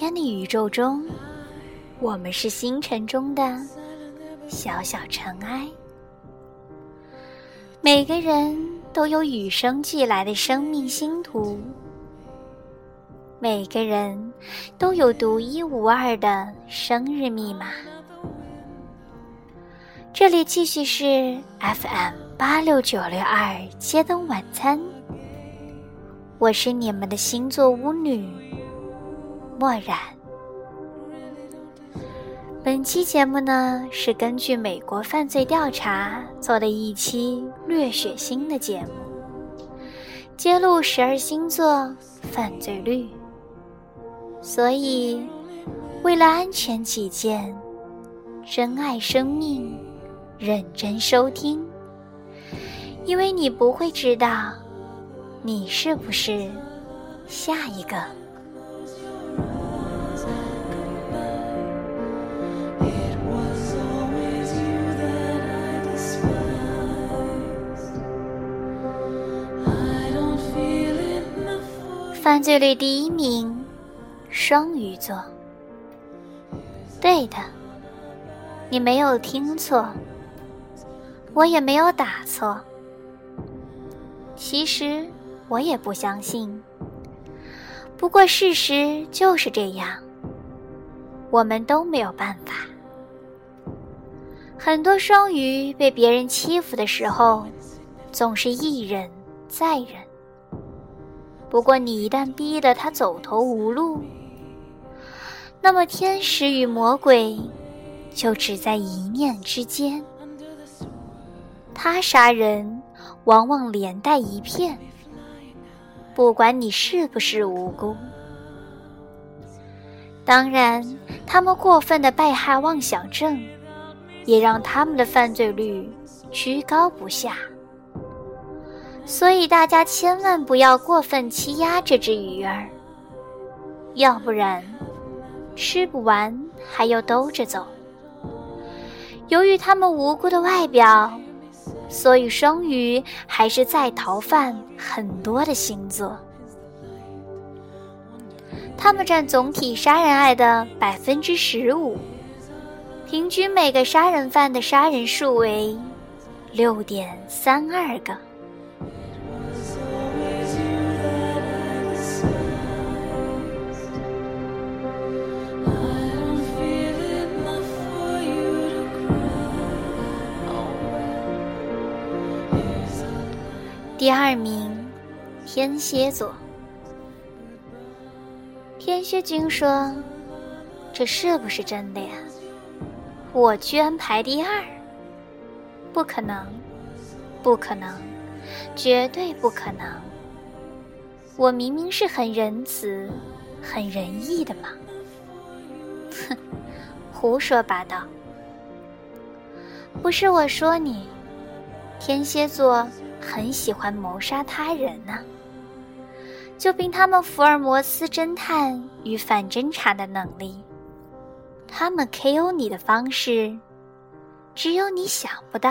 天的宇宙中，我们是星辰中的小小尘埃。每个人都有与生俱来的生命星图，每个人都有独一无二的生日密码。这里继续是 FM 八六九六二街灯晚餐，我是你们的星座巫女墨染。本期节目呢，是根据美国犯罪调查做的一期略血腥的节目，揭露十二星座犯罪率。所以，为了安全起见，珍爱生命，认真收听，因为你不会知道，你是不是下一个。犯罪率第一名，双鱼座。对的，你没有听错，我也没有打错。其实我也不相信，不过事实就是这样。我们都没有办法。很多双鱼被别人欺负的时候，总是一忍再忍。不过，你一旦逼得他走投无路，那么天使与魔鬼就只在一念之间。他杀人，往往连带一片，不管你是不是无辜。当然，他们过分的被害妄想症，也让他们的犯罪率居高不下。所以大家千万不要过分欺压这只鱼儿，要不然吃不完还要兜着走。由于他们无辜的外表，所以双鱼还是在逃犯很多的星座。他们占总体杀人案的百分之十五，平均每个杀人犯的杀人数为六点三二个。第二名，天蝎座。天蝎君说：“这是不是真的呀？我居然排第二？不可能，不可能，绝对不可能！我明明是很仁慈、很仁义的嘛！”哼，胡说八道！不是我说你，天蝎座。很喜欢谋杀他人呢，就凭他们福尔摩斯侦探与反侦查的能力，他们 KO 你的方式，只有你想不到，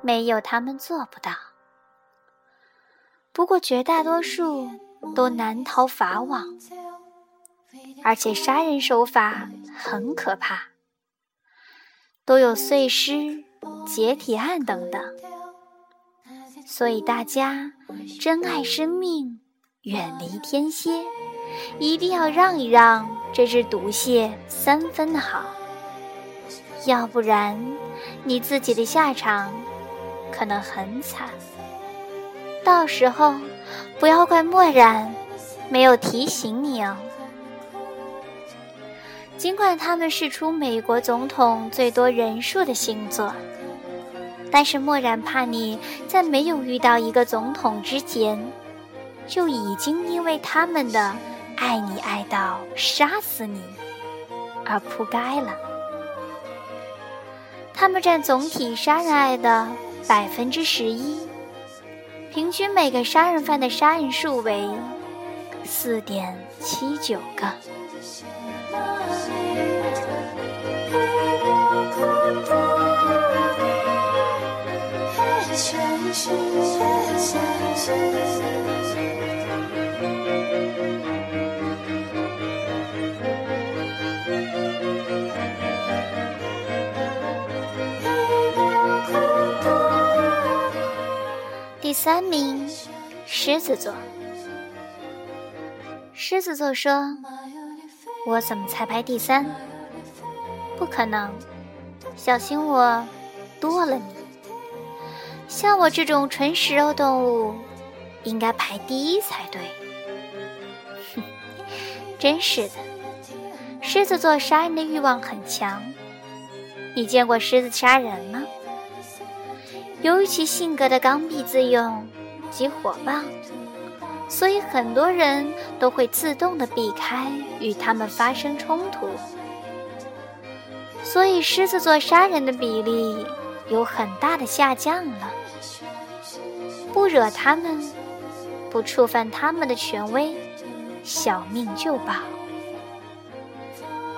没有他们做不到。不过绝大多数都难逃法网，而且杀人手法很可怕，都有碎尸、解体案等等。所以大家珍爱生命，远离天蝎，一定要让一让这只毒蝎三分的好，要不然你自己的下场可能很惨。到时候不要怪墨染没有提醒你哦。尽管他们是出美国总统最多人数的星座。但是默然怕你在没有遇到一个总统之前，就已经因为他们的爱你爱到杀死你而扑街了。他们占总体杀人案的百分之十一，平均每个杀人犯的杀人数为四点七九个。全世界第三名狮子座，狮子座说我怎么才排第三？不可能，小心我剁了你。像我这种纯食肉动物，应该排第一才对。”哼，真是的，狮子座杀人的欲望很强。你见过狮子杀人吗？由于其性格的刚愎自用及火爆。所以很多人都会自动的避开与他们发生冲突，所以狮子座杀人的比例有很大的下降了。不惹他们，不触犯他们的权威，小命就保。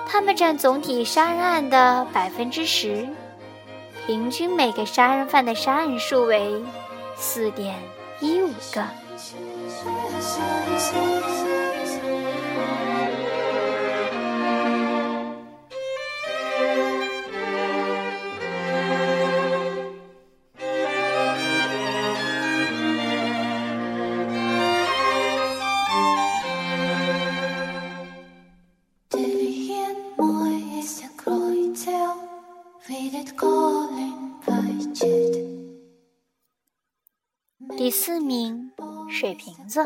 他们占总体杀人案的百分之十，平均每个杀人犯的杀人数为四点一五个。水瓶座。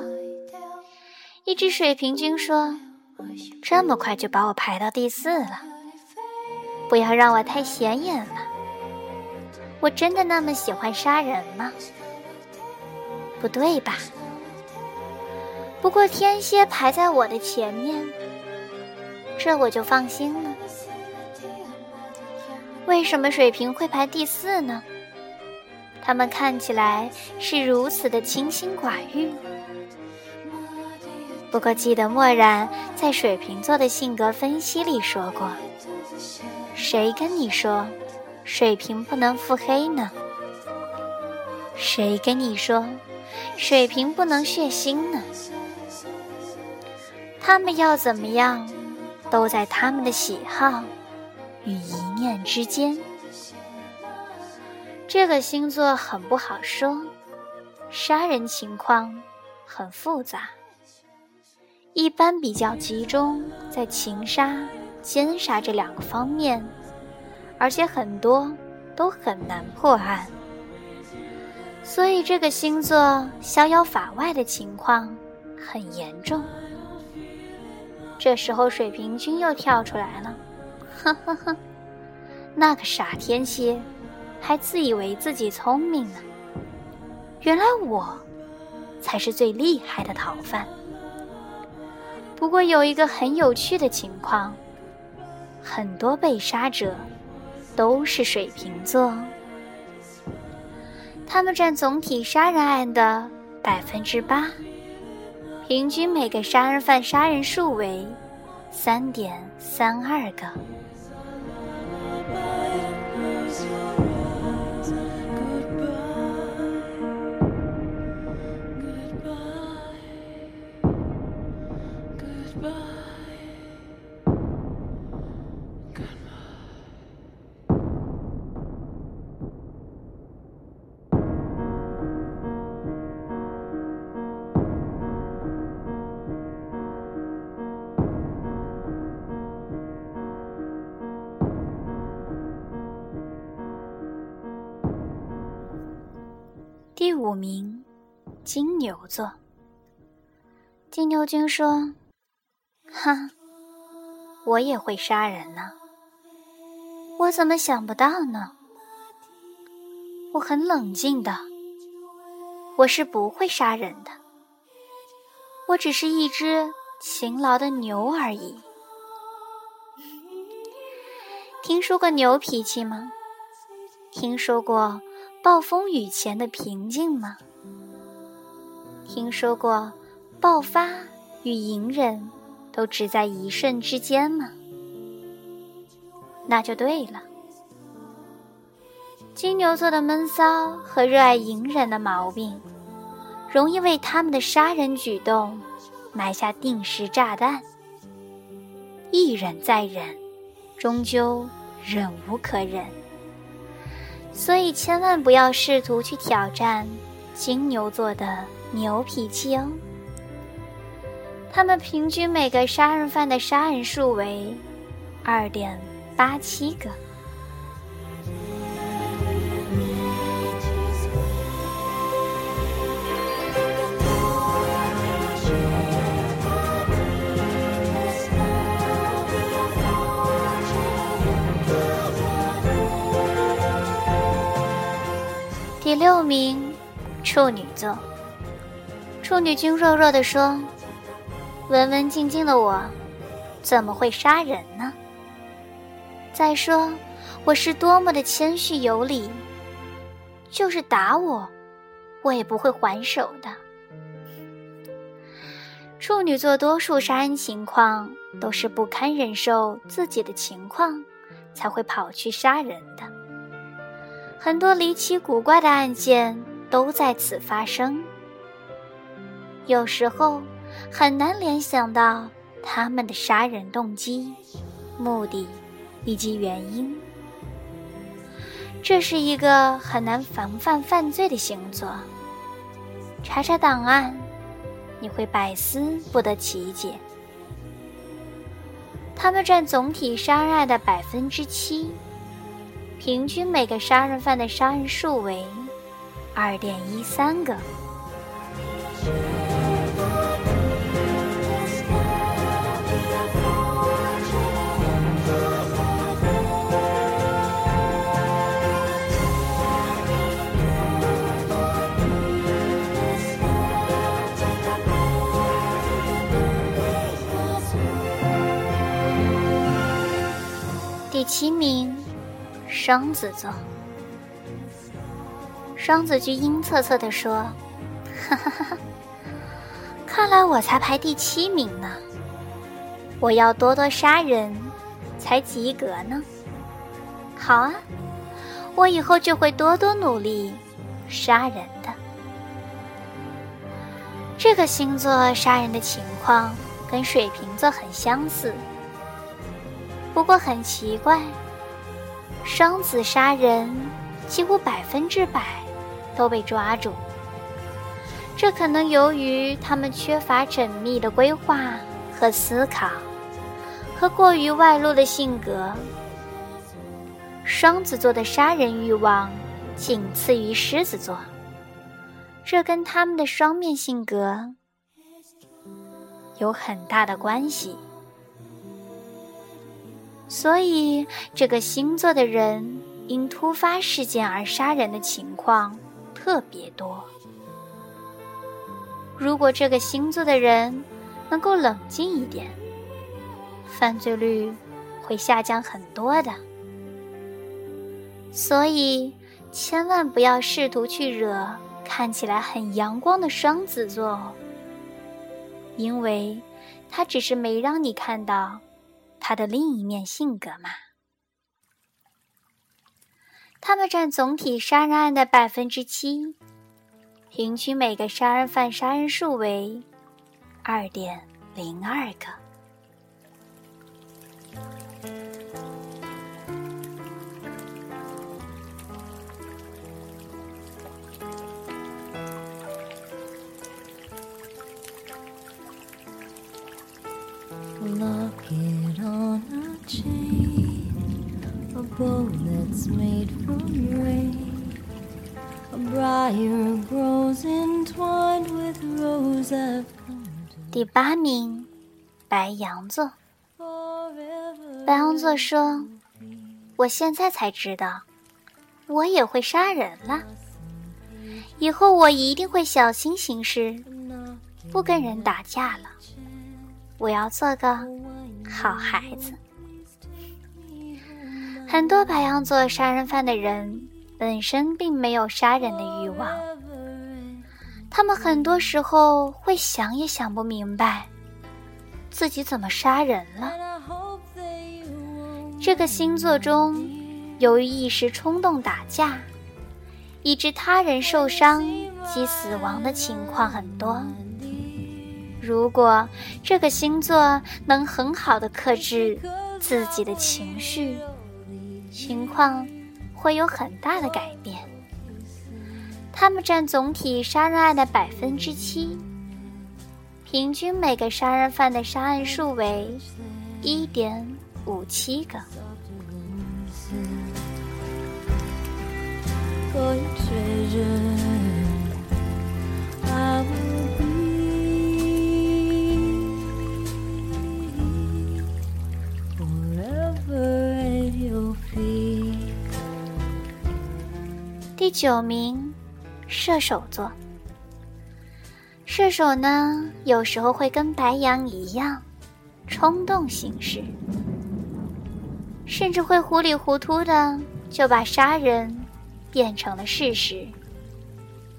一只水瓶君说：“这么快就把我排到第四了，不要让我太显眼了。我真的那么喜欢杀人吗？不对吧？不过天蝎排在我的前面，这我就放心了。为什么水瓶会排第四呢？他们看起来是如此的清心寡欲。”不过，记得墨染在水瓶座的性格分析里说过：“谁跟你说水瓶不能腹黑呢？谁跟你说水瓶不能血腥呢？他们要怎么样，都在他们的喜好与一念之间。这个星座很不好说，杀人情况很复杂。”一般比较集中在情杀、奸杀这两个方面，而且很多都很难破案，所以这个星座逍遥法外的情况很严重。这时候水瓶君又跳出来了，呵呵呵，那个傻天蝎，还自以为自己聪明呢。原来我才是最厉害的逃犯。不过有一个很有趣的情况，很多被杀者都是水瓶座，他们占总体杀人案的百分之八，平均每个杀人犯杀人数为三点三二个。第五名，金牛座。金牛君说：“哈，我也会杀人呢。我怎么想不到呢？我很冷静的，我是不会杀人的。我只是一只勤劳的牛而已。听说过牛脾气吗？听说过？”暴风雨前的平静吗？听说过爆发与隐忍都只在一瞬之间吗？那就对了。金牛座的闷骚和热爱隐忍的毛病，容易为他们的杀人举动埋下定时炸弹。一忍再忍，终究忍无可忍。所以，千万不要试图去挑战金牛座的牛脾气哦。他们平均每个杀人犯的杀人数为二点八七个。第六名，处女座。处女君弱弱的说。文文静静的我，怎么会杀人呢？再说，我是多么的谦虚有礼，就是打我，我也不会还手的。处女座多数杀人情况都是不堪忍受自己的情况，才会跑去杀人的。很多离奇古怪的案件都在此发生，有时候。很难联想到他们的杀人动机、目的以及原因。这是一个很难防范犯罪的星座。查查档案，你会百思不得其解。他们占总体杀人案的百分之七，平均每个杀人犯的杀人数为二点一三个。第七名，双子座。双子居阴恻恻地说：“哈哈哈哈，看来我才排第七名呢。我要多多杀人，才及格呢。好啊，我以后就会多多努力杀人的。这个星座杀人的情况跟水瓶座很相似。”不过很奇怪，双子杀人几乎百分之百都被抓住。这可能由于他们缺乏缜密的规划和思考，和过于外露的性格。双子座的杀人欲望仅次于狮子座，这跟他们的双面性格有很大的关系。所以，这个星座的人因突发事件而杀人的情况特别多。如果这个星座的人能够冷静一点，犯罪率会下降很多的。所以，千万不要试图去惹看起来很阳光的双子座哦，因为他只是没让你看到。他的另一面性格嘛，他们占总体杀人案的百分之七，平均每个杀人犯杀人数为二点零二个。第八名，白羊座。白羊座说：“我现在才知道，我也会杀人了。以后我一定会小心行事，不跟人打架了。我要做个好孩子。”很多白羊座杀人犯的人本身并没有杀人的欲望，他们很多时候会想也想不明白自己怎么杀人了。这个星座中，由于一时冲动打架，以致他人受伤及死亡的情况很多。如果这个星座能很好的克制自己的情绪，情况会有很大的改变。他们占总体杀人案的百分之七，平均每个杀人犯的杀案数为一点五七个。第九名，射手座。射手呢，有时候会跟白羊一样，冲动行事，甚至会糊里糊涂的就把杀人变成了事实，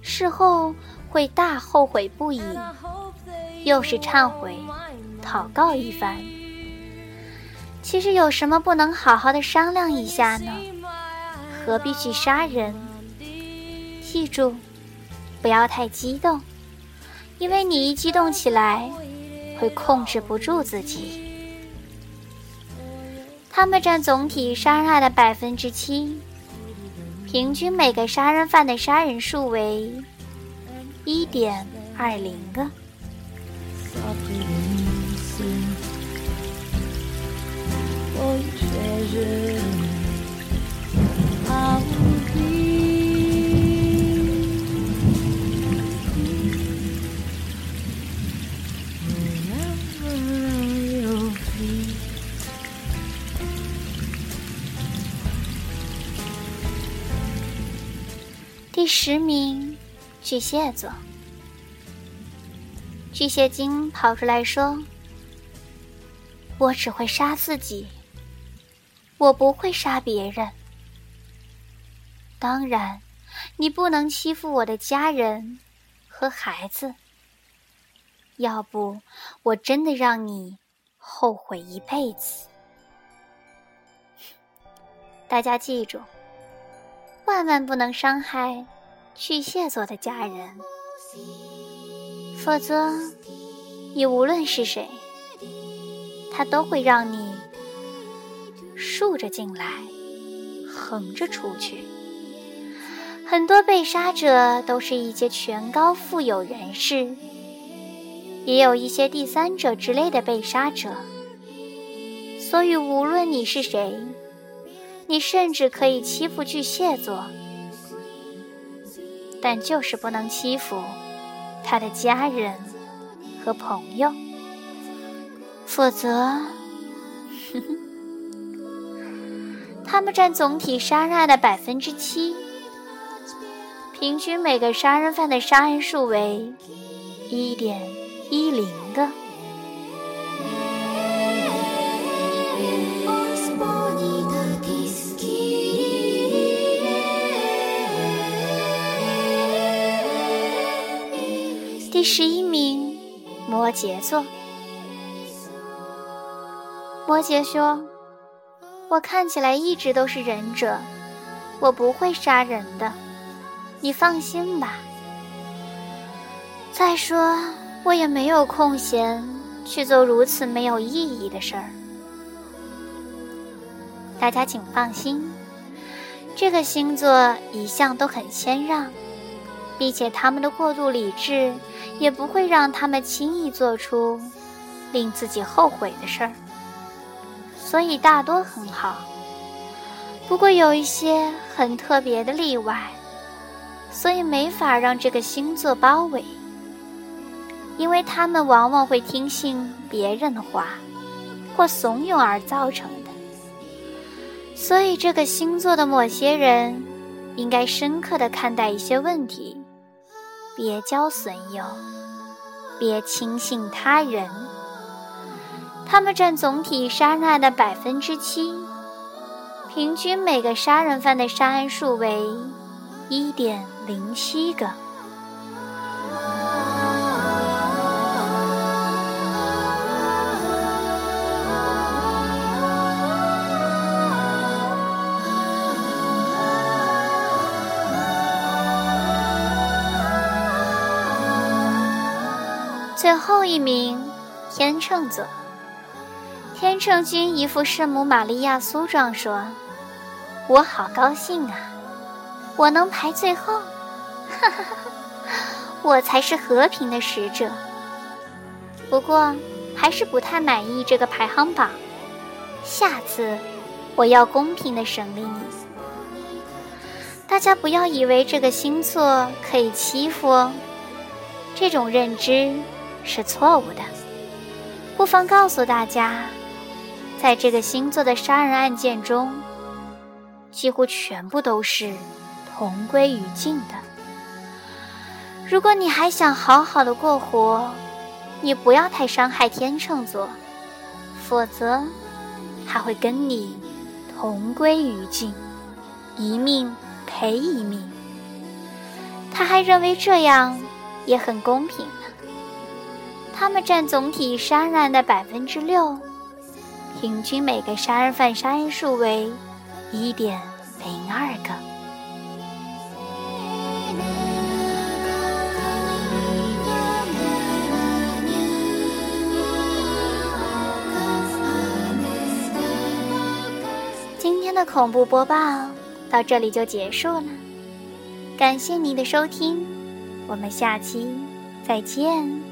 事后会大后悔不已，又是忏悔、祷告一番。其实有什么不能好好的商量一下呢？何必去杀人？记住，不要太激动，因为你一激动起来，会控制不住自己。他们占总体杀人案的百分之七，平均每个杀人犯的杀人数为一点二零个。第十名，巨蟹座。巨蟹精跑出来说：“我只会杀自己，我不会杀别人。当然，你不能欺负我的家人和孩子，要不我真的让你后悔一辈子。”大家记住，万万不能伤害。巨蟹座的家人，否则你无论是谁，他都会让你竖着进来，横着出去。很多被杀者都是一些权高富有人士，也有一些第三者之类的被杀者。所以，无论你是谁，你甚至可以欺负巨蟹座。但就是不能欺负他的家人和朋友，否则，他们占总体杀人案的百分之七，平均每个杀人犯的杀人数为一点一零个。十一名，摩羯座。摩羯说：“我看起来一直都是忍者，我不会杀人的，你放心吧。再说，我也没有空闲去做如此没有意义的事儿。大家请放心，这个星座一向都很谦让。”并且他们的过度理智也不会让他们轻易做出令自己后悔的事儿，所以大多很好。不过有一些很特别的例外，所以没法让这个星座包围，因为他们往往会听信别人的话或怂恿而造成的。所以这个星座的某些人应该深刻的看待一些问题。别交损友，别轻信他人。他们占总体杀人案的百分之七，平均每个杀人犯的杀案数为一点零七个。一名，天秤座。天秤君一副圣母玛利亚苏状说：“我好高兴啊，我能排最后，哈哈哈，我才是和平的使者。不过，还是不太满意这个排行榜。下次，我要公平的审理你。大家不要以为这个星座可以欺负哦，这种认知是错误的。不妨告诉大家，在这个星座的杀人案件中，几乎全部都是同归于尽的。如果你还想好好的过活，你不要太伤害天秤座，否则他会跟你同归于尽，一命赔一命。他还认为这样也很公平。他们占总体杀人案的百分之六，平均每个杀人犯杀人数为一点零二个。今天的恐怖播报到这里就结束了，感谢您的收听，我们下期再见。